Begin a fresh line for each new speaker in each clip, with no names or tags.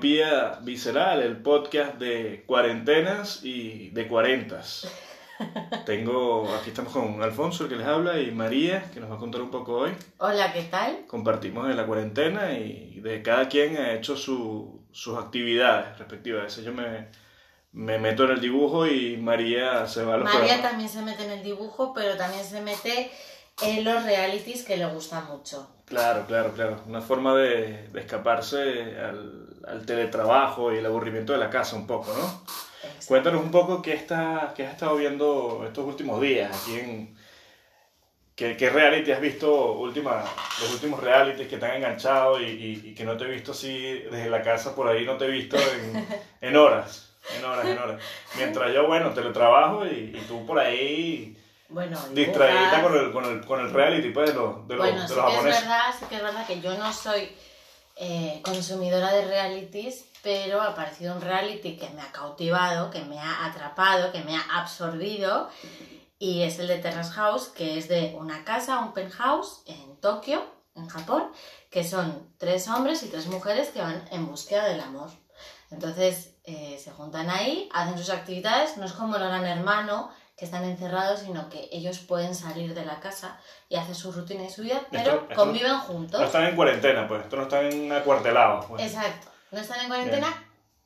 Miopía Visceral, el podcast de cuarentenas y de cuarentas. Tengo, aquí estamos con Alfonso, el que les habla, y María, que nos va a contar un poco hoy.
Hola, ¿qué tal?
Compartimos de la cuarentena y de cada quien ha hecho su- sus actividades respectivas. A veces yo me, me meto en el dibujo y María se va a los
María
programas.
también se mete en el dibujo, pero también se mete en los realities que le gustan mucho.
Claro, claro, claro. Una forma de, de escaparse al, al teletrabajo y el aburrimiento de la casa un poco, ¿no? Cuéntanos un poco qué, está, qué has estado viendo estos últimos días aquí en... ¿Qué, qué reality has visto, última, los últimos realities que te han enganchado y, y- y que no te he visto así desde la casa por ahí, no te he visto en, en horas, en horas, en horas. Mientras yo, bueno, teletrabajo y, y tú por ahí
Bueno,
distraída con el, con el, con el reality pues, de los, de los,
Bueno,
de
sí
los
es
japoneses.
verdad, sí que es verdad que yo no soy eh, consumidora de realities, pero ha aparecido un reality que me ha cautivado, que me ha atrapado, que me ha absorbido, y es el de Terrace House, que es de una casa, un penthouse en Tokio, en Japón, que son tres hombres y tres mujeres que van en búsqueda del amor. Entonces eh, se juntan ahí, hacen sus actividades, no es como el gran hermano, que están encerrados, sino que ellos pueden salir de la casa y hacer su rutina y su vida, pero
Esto- esto
conviven
No
juntos.
están en cuarentena, pues, estos no están acuartelados. Pues.
Exacto, no están en cuarentena,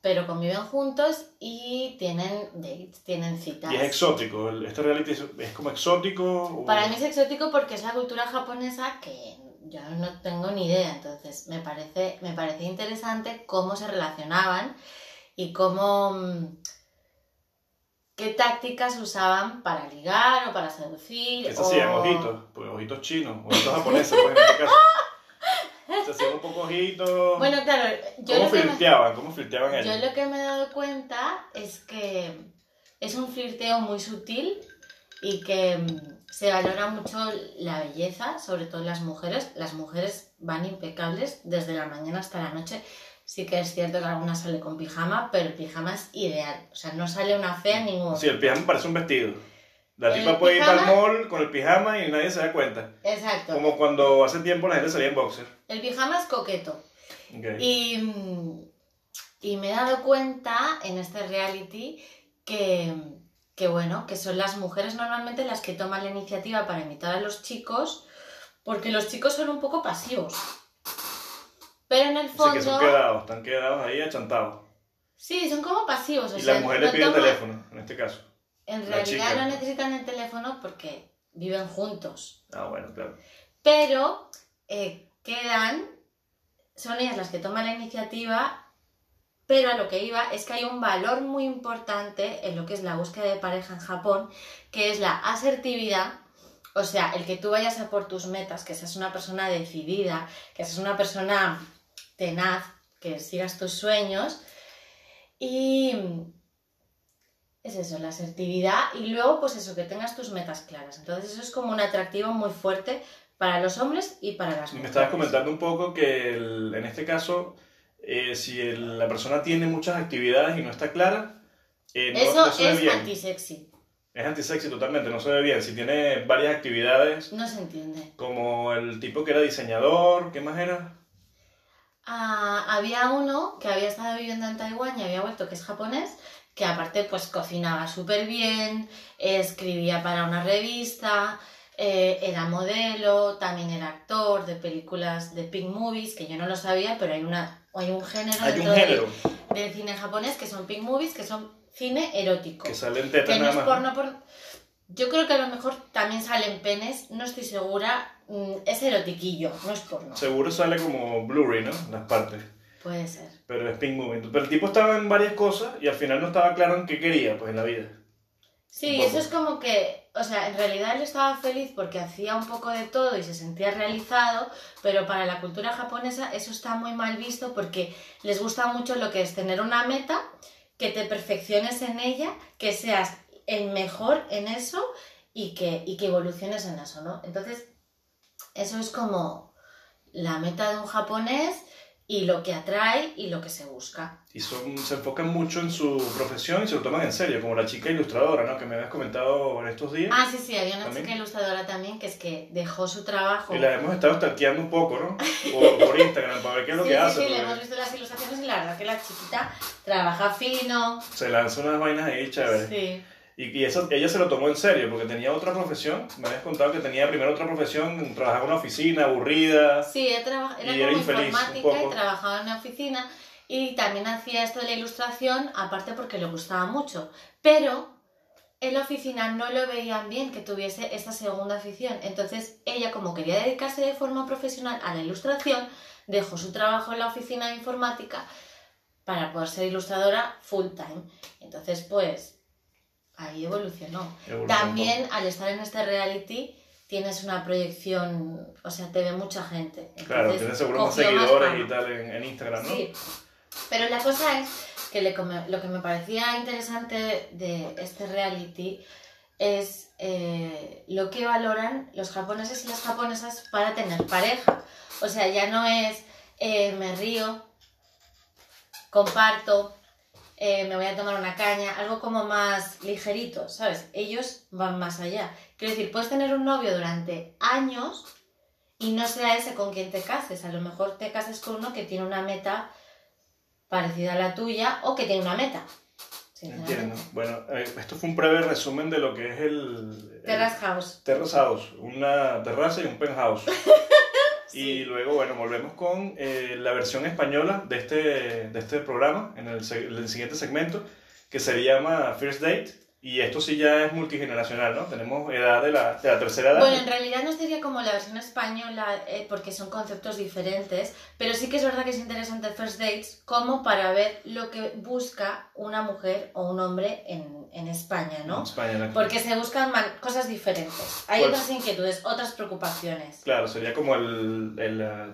pero conviven juntos y tienen dates, tienen citas.
Y es exótico, este reality es, es como exótico. o-
Para mí es exótico porque es la cultura japonesa que yo no tengo ni idea, entonces me parece, me parece interesante cómo se relacionaban y cómo mm, qué tácticas usaban para ligar o para seducir.
¿Qué se
o-
hacían? Ojitos, pues ojitos chinos, ojitos japoneses, pues en este caso. Se hacían un poco ojitos.
Bueno, claro, yo
¿Cómo
lo, que me,
flirteaban? ¿Cómo flirteaban
yo
ellos?
lo que me he dado cuenta es que es un flirteo muy sutil y que mm, se valora mucho la belleza, sobre todo en las mujeres. Las mujeres van impecables desde la mañana hasta la noche. Sí que es cierto que alguna sale con pijama, pero el pijama es ideal. O sea, no sale una fea en ningún
Sí, el pijama parece un vestido. La
El
tipa puede ir al mall con el pijama y nadie se da cuenta.
Exacto.
Como cuando hace tiempo la gente salía en boxer.
El pijama es coqueto. Y, y me he dado cuenta en este reality que, que, bueno, que son las mujeres normalmente las que toman la iniciativa para invitar a los chicos, porque los chicos son un poco pasivos. Pero en el
Así que son
fondo...
quedados, están quedados ahí achantados.
Sí, son como pasivos. O
Y
sea,
la mujer le pide el teléfono, en este caso.
En realidad no necesitan el teléfono porque viven juntos.
Ah, bueno, claro.
pero eh, quedan, son ellas las que toman la iniciativa, pero a lo que iba es que hay un valor muy importante en lo que es la búsqueda de pareja en Japón, que es la asertividad, o sea, el que tú vayas a por tus metas, que seas una persona decidida, que seas una persona tenaz, que sigas tus sueños y es eso, la asertividad y luego pues eso, que tengas tus metas claras. Entonces eso es como un atractivo muy fuerte para los hombres y para las
Me
mujeres.
estabas comentando un poco que el- en este caso, eh, si el- la persona tiene muchas actividades y no está clara, eh, no,
Eso
no se ve
es
bien.
antisexy,
Es antisexy totalmente, no se ve bien. Si tiene varias actividades,
no se entiende.
como el tipo que era diseñador, ¿qué más era?
Ah, había uno que había estado viviendo en Taiwán y había vuelto que es japonés, que aparte pues cocinaba súper bien, escribía para una revista, eh, era modelo, también era actor de películas de pink movies, que yo no lo sabía, pero hay, una, hay un género
Hay un
dentro del- cine japonés que son pink movies, que son cine erótico.
que salen tetas
no
nada
es
más.
porno por... Yo creo que a lo mejor también salen penes, no estoy segura. Mm, Es erotiquillo, no es porno.
Seguro sale como Blu-ray, ¿no? Las partes.
Puede ser.
Pero es pink movie. Pero el tipo estaba en varias cosas y al final no estaba claro en qué quería, pues en la vida.
Sí, eso es como que, o sea, en realidad él estaba feliz porque hacía un poco de todo y se sentía realizado, pero para la cultura japonesa eso está muy mal visto porque les gusta mucho lo que es tener una meta, que te perfecciones en ella, que seas el mejor en eso y que, y que evoluciones en eso, ¿no? Entonces, eso es como la meta de un japonés y lo que atrae y lo que se busca.
Y son, se enfocan mucho en su profesión y se lo toman en serio, como la chica ilustradora, ¿no? Que me habías comentado en estos días.
Ah, sí, sí, había una chica ilustradora también que es que dejó su trabajo.
Y la hemos estado stalkeando un poco, ¿no? Por, por Instagram, para ver qué es lo
sí,
que
sí,
hace.
Sí, le hemos visto las ilustraciones y la verdad que la chiquita trabaja fino.
Se lanza unas vainas ahí chéveres.
Sí.
Y, y eso, ella se lo tomó en serio, porque tenía otra profesión. Me habías contado que tenía primero otra profesión, trabajaba en una oficina, aburrida.
Sí, ella traba- era
Y
como
era infeliz,
informática y trabajaba en una oficina y también hacía esto de la ilustración, aparte porque le gustaba mucho. Pero en la oficina no lo veían bien que tuviese esta segunda afición. Entonces ella, como quería dedicarse de forma profesional a la ilustración, dejó su trabajo en la oficina de informática para poder ser ilustradora full time. Entonces, pues, ahí evolucionó.
Evolucionó
También al estar en este reality tienes una proyección, o sea, te ve mucha gente.
Claro,
Entonces,
tiene seguro más seguidores y tal en, en Instagram, ¿no?
Sí, pero la cosa es que le lo que me parecía interesante de este reality es eh, lo que valoran los japoneses y las japonesas para tener pareja. O sea, ya no es eh, me río, comparto, eh, me voy a tomar una caña, algo como más ligerito, ¿sabes? Ellos van más allá. Quiero decir, puedes tener un novio durante años y no sea ese con quien te cases. A lo mejor te cases con uno que tiene una meta parecida a la tuya o que tiene una meta.
Entiendo. Bueno, eh, esto fue un breve resumen de lo que es el
Terrace House.
Terrace House, una terraza y un penthouse. Y luego, bueno, volvemos con eh, la versión española de este, de este programa, en el, el siguiente segmento, que se llama First Date. Y esto sí ya es multigeneracional, ¿no? Tenemos edad de la, de la tercera edad.
Bueno, en realidad no sería como la versión española eh, porque son conceptos diferentes, pero sí que es verdad que es interesante First Dates como para ver lo que busca una mujer o un hombre en, en España,
En
¿no?
España, la-
Porque se buscan cosas diferentes. Hay
Pues-
otras inquietudes, otras preocupaciones.
Claro, sería como el, el,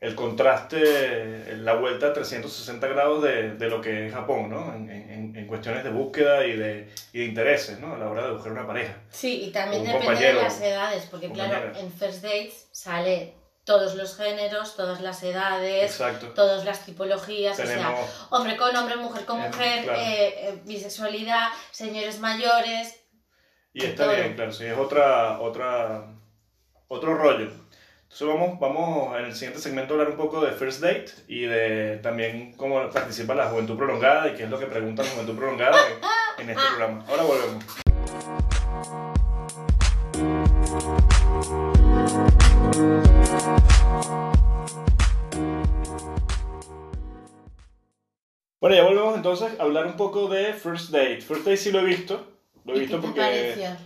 el contraste, la vuelta a 360 grados de, de lo que es Japón, ¿no? En, en- en cuestiones de búsqueda y de, y de intereses, ¿no? A la hora de buscar una pareja.
Sí, y también depende de las edades, porque claro, en First Dates sale todos los géneros, todas las edades,
Exacto.
todas las tipologías, o sea,
Tenemos,
hombre con hombre, mujer con
Eh,
mujer,
claro.
eh, eh, bisexualidad, señores mayores.
y está
todo.
bien, claro, sí, es otra, otra, otro rollo. Entonces vamos, vamos en el siguiente segmento a hablar un poco de First Date y de también cómo participa la juventud prolongada y qué es lo que pregunta la juventud prolongada en, en este programa. Ahora volvemos. Bueno, ya volvemos entonces a hablar un poco de First Date. First Date sí lo he visto. Lo he
¿Y
visto porque...
pareció?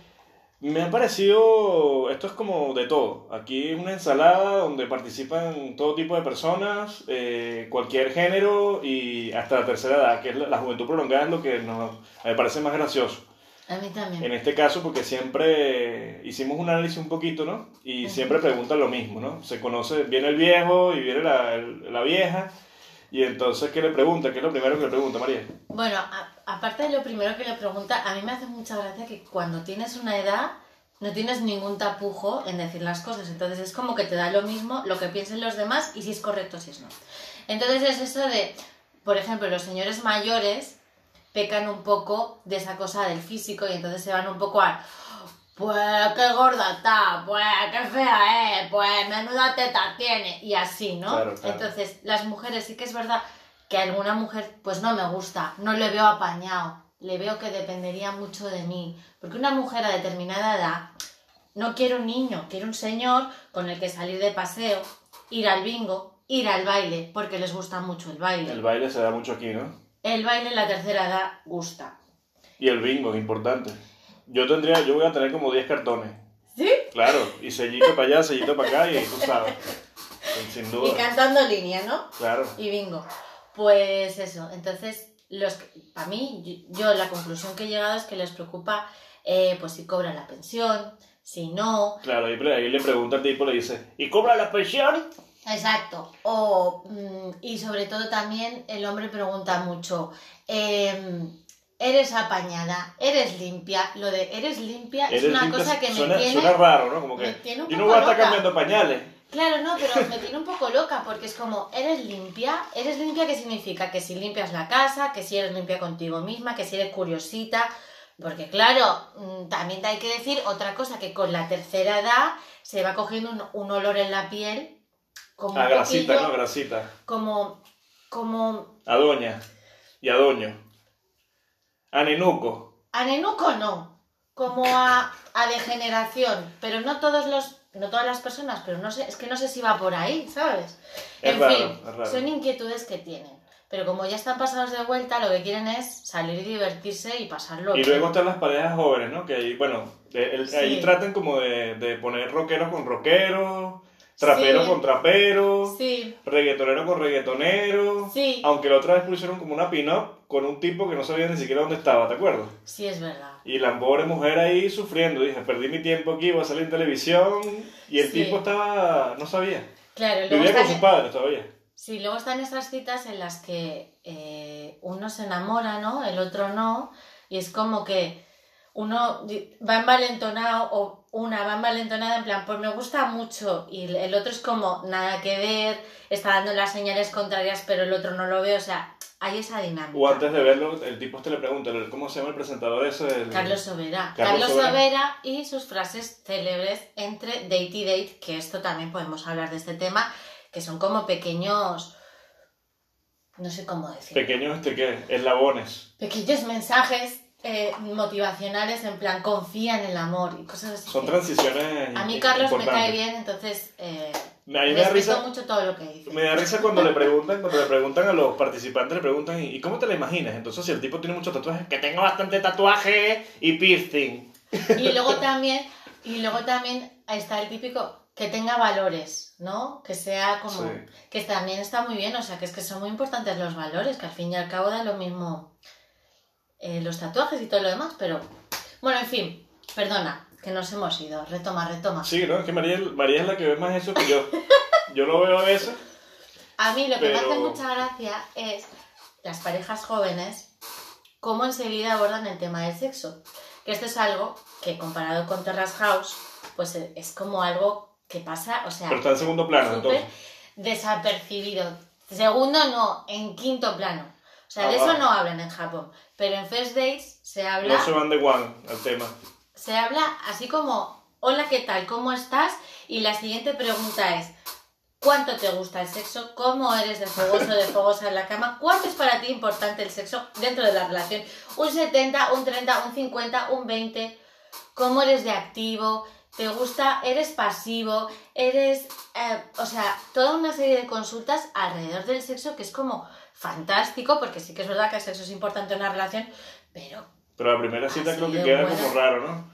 Me ha parecido, esto es como de todo. Aquí es una ensalada donde participan todo tipo de personas, eh, cualquier género y hasta la tercera edad, que es la, la juventud prolongada, es lo que nos, me parece más gracioso.
A mí también.
En este caso, porque siempre hicimos un análisis un poquito, ¿no? Y siempre preguntan lo mismo, ¿no? Se conoce, viene el viejo y viene la, el- la vieja. Y entonces, ¿qué le pregunta? ¿Qué es lo primero que le pregunta, María?
Bueno, a- aparte de lo primero que le pregunta, a mí me hace mucha gracia que cuando tienes una edad no tienes ningún tapujo en decir las cosas. Entonces es como que te da lo mismo lo que piensen los demás y si es correcto, si es no. Entonces es eso de, por ejemplo, los señores mayores pecan un poco de esa cosa del físico y entonces se van un poco a... Pues qué gorda está, pues qué fea es, pues menuda teta tiene y así, ¿no?
Claro, claro.
Entonces, las mujeres sí que es verdad que alguna mujer pues no me gusta, no le veo apañado, le veo que dependería mucho de mí, porque una mujer a determinada edad no quiere un niño, quiere un señor con el que salir de paseo, ir al bingo, ir al baile, porque les gusta mucho el baile.
El baile se da mucho aquí, ¿no?
El baile en la tercera edad gusta.
Y el bingo importante. Yo tendría, yo voy a tener como 10 cartones.
¿Sí?
Claro, y sellito para allá, sellito para acá, y tú sabes. Sin
Y
duda.
cantando línea, ¿no?
Claro.
Y bingo. Pues eso, entonces, los que- a mí, yo, la conclusión que he llegado es que les preocupa eh, pues si cobran la pensión, si no.
Claro, ahí, ahí le pregunta al tipo, le dice, ¿y cobra la pensión?
Exacto. O, mm, y sobre todo también el hombre pregunta mucho, em, ¿eres apañada? ¿Eres limpia? Lo de eres limpia es una
limpia,
cosa que me
suena,
tiene...
suena raro, ¿no? Como que yo no voy a estar cambiando pañales.
Claro, no, pero me tiene un poco loca porque es como, ¿eres limpia? ¿Eres limpia qué significa? Que si limpias la casa, que si eres limpia contigo misma, que si eres curiosita. Porque claro, mm, también hay que decir otra cosa, que con la tercera edad se va cogiendo un, un olor en la piel. Como
A
un
grasita,
poquillo-
¿no? Grasita.
Como, como,
A doña. Y a doño. A nenuco.
a nenuco no, como a, a degeneración, pero no todos los, no todas las personas, pero no sé, es que no sé si va por ahí, ¿sabes?
Es
en
raro,
fin,
es
son inquietudes que tienen. Pero como ya están pasados de vuelta, lo que quieren es salir y divertirse y pasarlo.
Y luego están las parejas jóvenes, ¿no? Que ahí, bueno, el-
Sí.
ahí tratan como de, de poner rockeros con rockeros, traperos
Sí.
con traperos,
Sí,
reggaetonero con reggaetonero.
Sí.
Aunque la otra vez pusieron como una pin-up con un tipo que no sabía ni siquiera dónde estaba, ¿te acuerdas?
sí es verdad.
Y la pobre mujer ahí sufriendo, dije, perdí mi tiempo aquí, voy a salir en televisión. Y el
Sí.
tipo estaba, no sabía.
Claro, luego
Vivía con sus padres todavía.
sí, luego están esas citas en las que eh, uno se enamora, ¿no? El otro no. Y es como que uno va envalentonado o una va envalentonada en plan, pues me gusta mucho. Y el- otro es como nada que ver, está dando las señales contrarias, pero el otro no lo ve. O sea, hay esa dinámica.
O antes de verlo, el tipo este le pregunta, ¿cómo se llama el presentador ese? El-
Carlos Sobera.
Carlos
Carlos.
Sobera.
y sus frases célebres entre date y date, que esto también podemos hablar de este tema, que son como pequeños, no sé cómo decir,
Pequeños, este, ¿qué? Eslabones.
pequeños mensajes eh, motivacionales en plan confía en el amor y cosas así.
Son transiciones
A mí Carlos me cae bien, entonces eh,
mí me da risa,
mucho todo lo que dice.
me da risa cuando le preguntan, cuando le preguntan a los participantes, le preguntan, ¿y cómo te la imaginas? Entonces, si el tipo tiene muchos tatuajes, que tenga bastante tatuaje y piercing.
Y luego también, y luego también está el típico que tenga valores, ¿no? Que sea como
Sí.
que también está muy bien, o sea, que es que son muy importantes los valores, que al fin y al cabo da lo mismo eh, los tatuajes y todo lo demás, pero bueno, en fin, perdona, que nos hemos ido, retoma, retoma.
Sí, ¿no? Es que María, María es la que ve más eso que yo. Yo lo veo a veces.
A mí lo que me hace mucha gracia es las parejas jóvenes, cómo enseguida abordan el tema del sexo. Que esto es algo que comparado con Terrace House, pues eh, es como algo que pasa, o sea,
Pero está en segundo plano, entonces.
desapercibido. Segundo no, en quinto plano. O sea, de
Ah,
eso no hablan en Japón. Pero en First Days se habla,
No se van de one al tema.
se habla así como, hola, ¿qué tal? ¿Cómo estás? Y la siguiente pregunta es, ¿cuánto te gusta el sexo? ¿Cómo eres de fogoso, de fogosa en la cama? ¿Cuánto es para ti importante el sexo dentro de la relación? ¿Un 70, un 30, un 50, un 20? ¿Cómo eres de activo? ¿Te gusta? ¿Eres pasivo? ¿Eres...? eh, o sea, toda una serie de consultas alrededor del sexo que es como fantástico, porque sí que es verdad que el sexo es importante en una relación, pero
Pero la primera cita creo que queda
buena.
como raro, ¿no?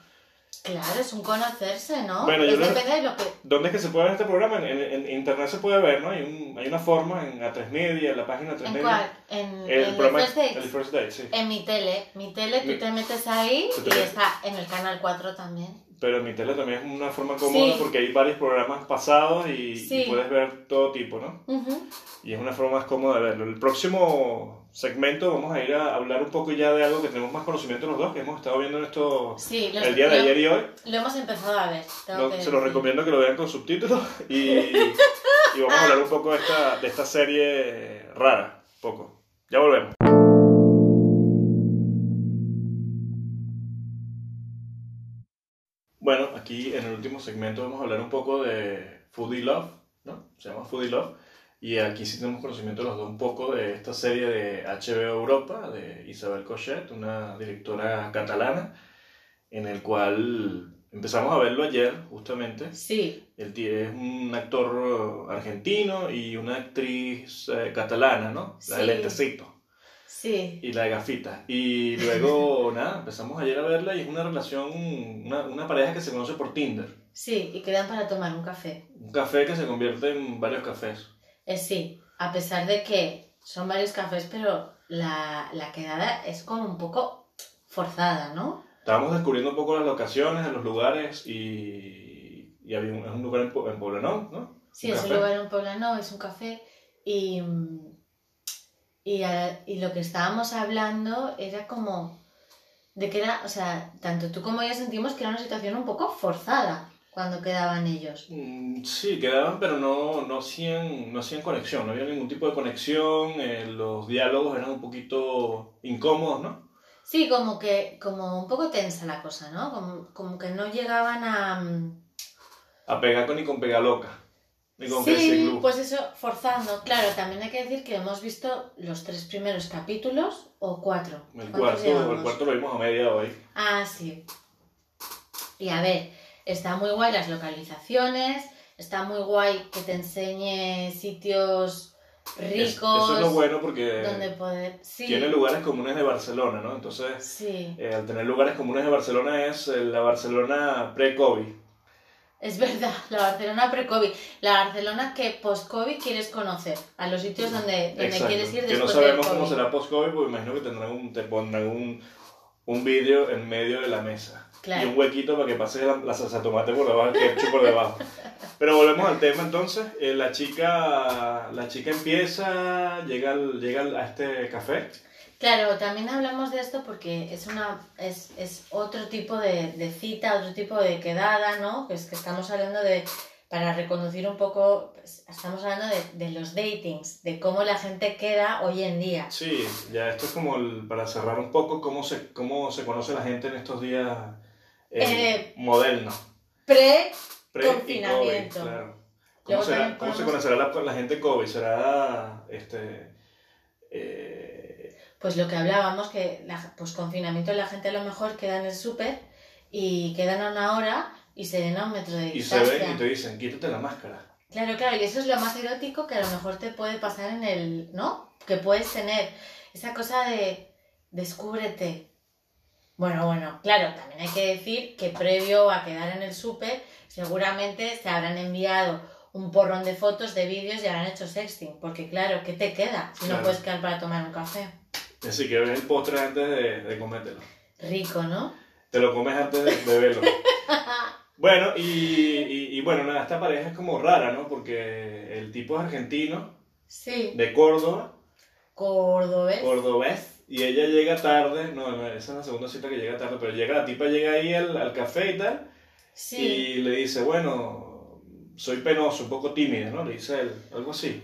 Claro, es un conocerse, ¿no?
Bueno, yo
depende de lo que...
¿Dónde es que se puede ver este programa? En, en- en internet se puede ver, ¿no? Hay, un, hay una forma en A3 Media, en la página A3
¿En
Media.
cuál? En,
El,
el
programa,
First Dates?
el First Date, sí.
En mi tele. Mi tele, tú te metes ahí y está en el canal 4 también.
Pero en mi tele también es una forma cómoda
Sí.
porque hay varios programas pasados y, y
Sí.
puedes ver todo tipo, ¿no?
Ujú.
Y es una forma más cómoda de verlo. El próximo segmento vamos a ir a hablar un poco ya de algo que tenemos más conocimiento los dos, que hemos estado viendo en esto
Sí, lo,
el día de
lo-
ayer y hoy.
lo hemos empezado a ver.
Lo- se los recomiendo que lo vean con subtítulos y, y vamos a hablar un poco de esta, de esta serie rara. Poco. Ya volvemos. Aquí en el último segmento vamos a hablar un poco de Foodie Love, ¿no? Se llama Foodie Love. Y aquí sí tenemos conocimiento los dos un poco de esta serie de HBO Europa, de Isabel Cochet, una directora catalana, en el cual empezamos a verlo ayer, justamente.
Sí,
Él es un actor argentino y una actriz eh, catalana, ¿no? La de
Sí.
lentecito
sí.
y la de gafitas. Y luego, nada, empezamos ayer a verla y es una relación, una, una pareja que se conoce por Tinder.
Sí, y quedan para tomar un café.
Un café que se convierte en varios cafés.
Eh, sí, a pesar de que son varios cafés, pero la, la quedada es como un poco forzada, ¿no?
Estábamos descubriendo un poco las locaciones, los lugares y, y había un, es un lugar en, en ¿no?
Sí,
Un
es un lugar en Poblano, es un café y, mm, y, eh, y lo que estábamos hablando era como de que era, o sea, tanto tú como yo sentimos que era una situación un poco forzada cuando quedaban ellos.
Mm, sí, quedaban, pero no, no, hacían, no hacían conexión, no había ningún tipo de conexión, eh, los diálogos eran un poquito incómodos, ¿no?
Sí, como que, como un poco tensa la cosa, ¿no? Como, como que no llegaban a... mm,
A pegar con ni con pegar loca, con
Sí, pues eso, forzando. Claro, también hay que decir que hemos visto los tres primeros capítulos o cuatro.
El
¿Cuántos
cuarto, el cuarto lo vimos a media hoy.
Ah, sí. Y a ver, está muy guay las localizaciones, está muy guay que te enseñe sitios
Es-
ricos
eso es lo bueno porque
donde poder... Sí,
tiene lugares comunes de Barcelona, ¿no? Entonces,
sí,
eh, al tener lugares comunes de Barcelona es eh, la Barcelona pre-COVID.
Es verdad, la Barcelona pre-COVID, la Barcelona que post-COVID quieres conocer, a los sitios donde, donde
Exacto.
quieres ir
Que no
después
sabemos
del
cómo será post-COVID, porque imagino que tendrán un, te pondrán un, un vídeo en medio de la mesa.
Claro.
Y un huequito para que pase la, la salsa tomate por debajo, el ketchup por debajo. Pero volvemos al tema entonces. Eh, la chica la chica empieza, llega, al- llega al- a este café.
Claro, también hablamos de esto porque es una es, es otro tipo de, de cita, otro tipo de quedada, ¿no? Es que estamos hablando de, para reconducir un poco, pues, estamos hablando de, de los datings, de cómo la gente queda hoy en día.
Sí, ya esto es como el- para cerrar un poco cómo se, cómo se conoce la gente en estos días eh,
Eh,
modernos.
Pre,
Pre y
confinamiento.
COVID, claro. ¿Cómo, será- se conocerá la, la gente COVID? ¿Será este, eh,
pues lo que hablábamos, que la, pues confinamiento la gente a lo mejor queda en el súper y quedan a una hora y se ven a un metro de
y se
distancia.
ven y te dicen, quítate la máscara?
Claro, claro, y eso es lo más erótico que a lo mejor te puede pasar en el, ¿no? Que puedes tener esa cosa de descúbrete. Bueno, bueno, claro, también hay que decir que previo a quedar en el súper, seguramente se habrán enviado un porrón de fotos, de vídeos y habrán hecho sexting, porque claro, ¿qué te queda si
Claro.
no puedes quedar para tomar un café?
Así que ves el postre antes de, de comértelo.
Rico, ¿no?
Te lo comes antes de, de verlo. bueno, y, y- y bueno, nada, esta pareja es como rara, ¿no? Porque el tipo es argentino,
Sí.
de Córdoba,
Cordobés.
cordobés, y ella llega tarde, no, no, esa es la segunda cita que llega tarde, pero llega, la tipa llega ahí al, al café y tal,
Sí.
y le dice, bueno, soy penoso, un poco tímida, ¿no? Le dice él, algo así.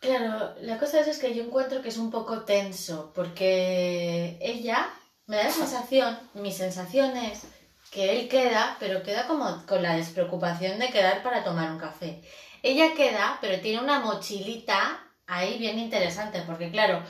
Claro, la cosa es, es que yo encuentro que es un poco tenso, porque ella me da la sensación, mi sensación es que él queda, pero queda como con la despreocupación de quedar para tomar un café. Ella queda, pero tiene una mochilita ahí bien interesante, porque claro,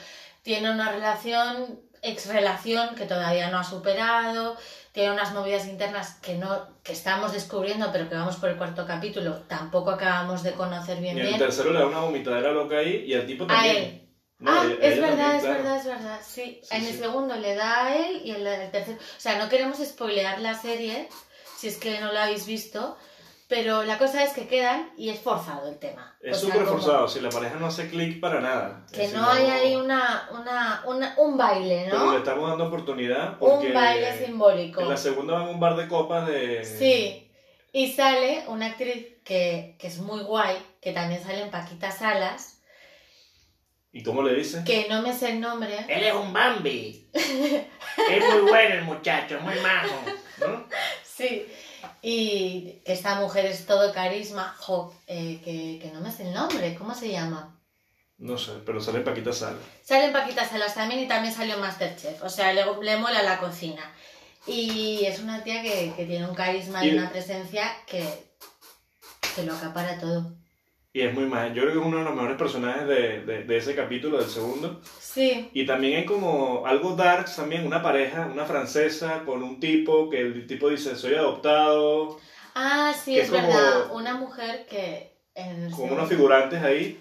tiene una relación, ex relación que todavía no ha superado, tiene unas movidas internas que no, que estamos descubriendo, pero que vamos por el cuarto capítulo, tampoco acabamos de conocer bien
Y el
bien.
tercero le da una vomitadera loca ahí, y al tipo
A
también.
él.
No,
ah, es verdad,
también,
es
claro.
verdad, es verdad. Sí,
Sí,
en
sí.
el segundo le da a él y en el tercero. O sea, no queremos spoilear la serie, si es que no la habéis visto, pero la cosa es que quedan y es forzado el tema.
Es
O
súper forzado, si la pareja no hace clic para nada.
Que no hay ahí una, una, una- un baile,
Pero le
¿no?
estamos dando oportunidad porque
Un baile simbólico.
en la segunda van a un bar de copas de...
Sí. Y sale una actriz que, que es muy guay, que también sale en Paquita Salas,
¿Y cómo le dice?
que no me sé el nombre.
Él es un Bambi. es muy bueno el muchacho, muy majo.
¿No?
Sí, y esta mujer es todo carisma, jo, eh, que, que no me sé el nombre, ¿cómo se llama?
No sé, pero sale Paquita Sala.
Sale en Paquita Salas también y también salió en Masterchef, o sea, le, le mola la cocina. Y es una tía que, que tiene un carisma y
Y-
una presencia que, que lo acapara todo.
Y es muy mal. Yo creo que es uno de los mejores personajes de, de, de ese capítulo, del segundo.
Sí,
Y también hay como algo dark también, una pareja, una francesa con un tipo que el tipo dice, soy adoptado,
ah, sí,
Que
es
es como-
verdad, una mujer que... En
con unos figurantes ahí.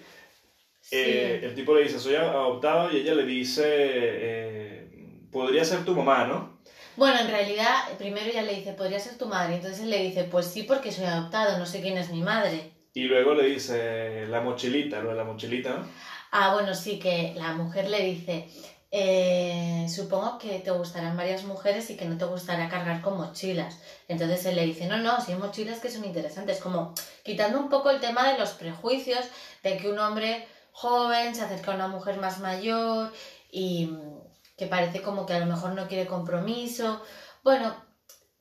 Sí.
Eh, el tipo le dice, soy adoptado, y ella le dice, eh, podría ser tu mamá, ¿no?
Bueno, en realidad, primero ella le dice, podría ser tu madre. Entonces él le dice, pues sí, porque soy adoptado, no sé quién es mi madre.
Y luego le dice, la mochilita, lo de la mochilita, ¿no?
Ah, bueno, sí, que la mujer le dice, "Eh, supongo que te gustarán varias mujeres y que no te gustará cargar con mochilas. Entonces él le dice, no, no, sí hay mochilas que son interesantes, como quitando un poco el tema de los prejuicios de que un hombre joven se acerca a una mujer más mayor y mm, que parece como que a lo mejor no quiere compromiso. Bueno,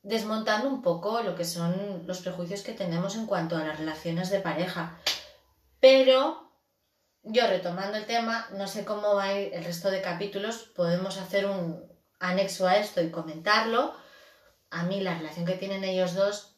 desmontando un poco lo que son los prejuicios que tenemos en cuanto a las relaciones de pareja. Pero yo retomando el tema, no sé cómo va a ir el resto de capítulos, podemos hacer un anexo a esto y comentarlo. A mí la relación que tienen ellos dos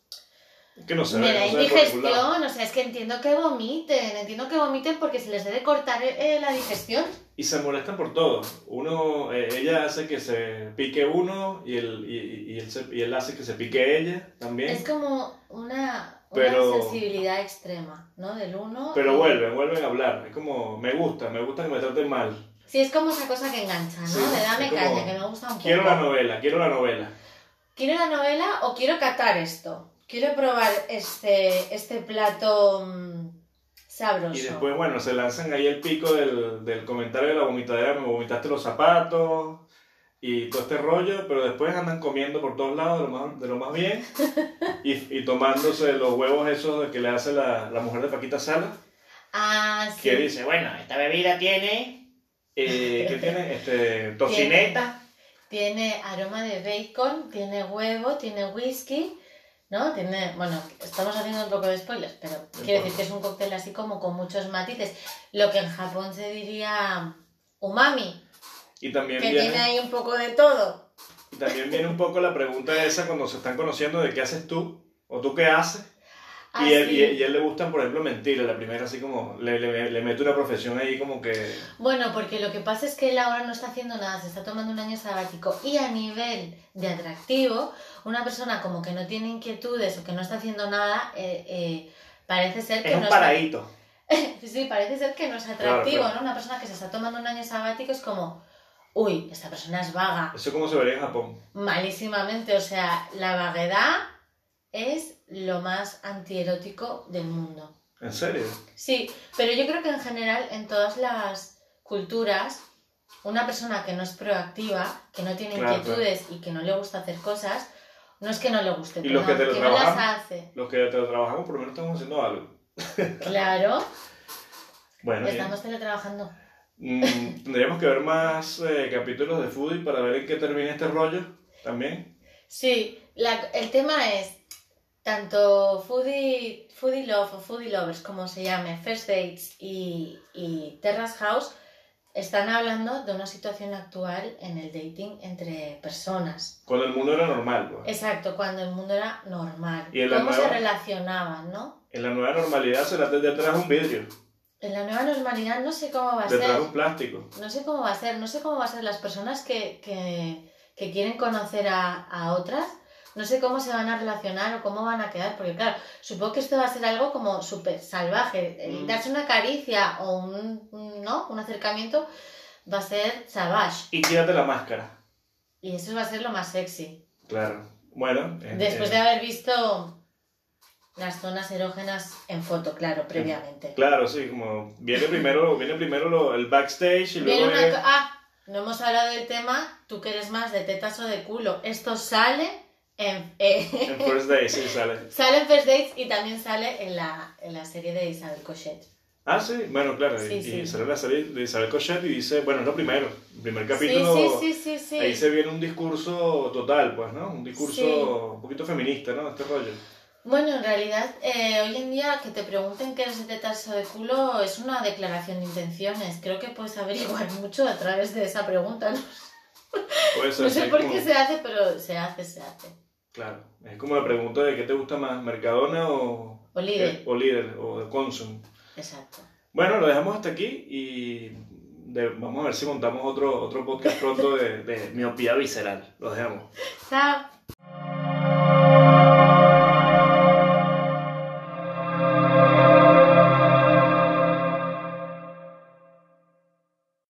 Que no se
me
ve,
da
no
indigestión, o sea, es que entiendo que vomiten, entiendo que vomiten porque se les debe cortar eh, la digestión.
Y se molestan por todo. Uno, eh, ella hace que se pique uno y él, y, y- él, se- y él hace que se pique ella también.
Es como una, una
Pero-
sensibilidad extrema, ¿no? Del uno.
Pero
y-
vuelven, vuelven a hablar. Es como, me gusta, me gusta que me traten mal.
Sí, es como esa cosa que engancha, ¿no?
Sí,
de dame
es como,
caña, que me gusta un poco.
Quiero la novela, quiero la novela.
¿Quiero la novela o quiero catar esto? Quiero probar este, este plato mm, sabroso.
Y después, bueno, se lanzan ahí el pico del, del comentario de la vomitadera, me vomitaste los zapatos y todo este rollo, pero después andan comiendo por todos lados de lo más, de lo más bien y, y tomándose los huevos esos que le hace la, la mujer de Paquita Sala,
Ah, sí.
que dice, bueno,
esta bebida tiene
eh, ¿qué tiene? Este, tocineta.
tocineta.
Tiene aroma de bacon, tiene huevo, tiene whisky, ¿no? Tiene, bueno, estamos haciendo un poco de spoilers, pero quiero decir que es un cóctel así como con muchos matices. Lo que en Japón se diría umami,
Y también
que
viene,
tiene ahí un poco de todo.
y también viene un poco la pregunta esa cuando se están conociendo de qué haces tú o tú qué haces.
Ah,
y, él,
sí.
y, y a él le gustan, por ejemplo, mentir. La primera, así como, le, le, le mete una profesión ahí como que...
Bueno, porque lo que pasa es que él ahora no está haciendo nada, se está tomando un año sabático y a nivel de atractivo, una persona como que no tiene inquietudes o que no está haciendo nada, eh, eh, parece ser que
Es un
no está-
paradito.
Sí, parece ser que no es atractivo,
Claro, claro.
¿no? Una persona que se está tomando un año sabático es como, uy, esta persona es vaga,
Eso como se vería en Japón.
malísimamente, o sea, la vaguedad es lo más antierótico del mundo.
¿En serio?
Sí, pero yo creo que en general en todas las culturas, una persona que no es proactiva, que no tiene
Claro,
inquietudes y que no le gusta hacer cosas, no es que no le guste,
Y los que
no las hace.
Los que trabajamos por lo menos estamos haciendo algo.
Claro,
Bueno,
estamos teletrabajando.
Mm, tendríamos que ver más eh, capítulos de Foodie para ver en qué termina este rollo también.
Sí, la- el tema es tanto Foodie, foodie Love o Foodie Lovers, como se llame, First Dates y, y Terrace House, están hablando de una situación actual en el dating entre personas.
Cuando el mundo era normal. pues.
Exacto, cuando el mundo era normal.
¿Y en la
¿Cómo se
nueva?
relacionaban, no?
En la nueva normalidad será de- detrás de un vidrio,
En la nueva normalidad no sé cómo va a
detrás
ser.
un plástico.
No sé cómo va a ser, no sé cómo va a ser las personas que, que, que quieren conocer a, a otras, no sé cómo se van a relacionar o cómo van a quedar, porque claro, supongo que esto va a ser algo como súper salvaje, el
Mm.
darse una caricia o un, ¿no? un acercamiento va a ser salvaje
Y quítate la máscara.
y eso va a ser lo más sexy.
Claro. Bueno. eh,
Después
eh,
de haber visto las zonas erógenas en foto, claro, previamente.
Claro, sí, como viene primero, viene primero lo- el backstage y luego
una
es-
co- Ah, no hemos hablado del tema, tú que eres más de tetas o de culo. Esto sale en, eh,
en First Day, sí, sale.
sale en First Dates y también sale en la, en la serie de Isabel Cochet.
Ah, sí, bueno, claro. y-
Sí,
y, sale la serie de Isabel Cochet y dice, bueno, es lo primero. El primer capítulo.
sí, sí, sí, sí.
Ahí se viene un discurso total, pues, ¿no? Un discurso un poquito feminista, ¿no? Este rollo.
Bueno, en realidad, eh, hoy en día que te pregunten qué eres de tetas o de culo es una declaración de intenciones. Creo que puedes averiguar mucho a través de esa pregunta. No,
Puede ser
no sé por
como-
qué se hace, pero se hace, se hace.
Claro. Es como la pregunta de qué te gusta más, Mercadona o...
O líder.
O líder, o de Consum.
Exacto.
Bueno, lo dejamos hasta aquí y de- vamos a ver si montamos otro, otro podcast pronto de, de miopía visceral. Lo dejamos.
Chao.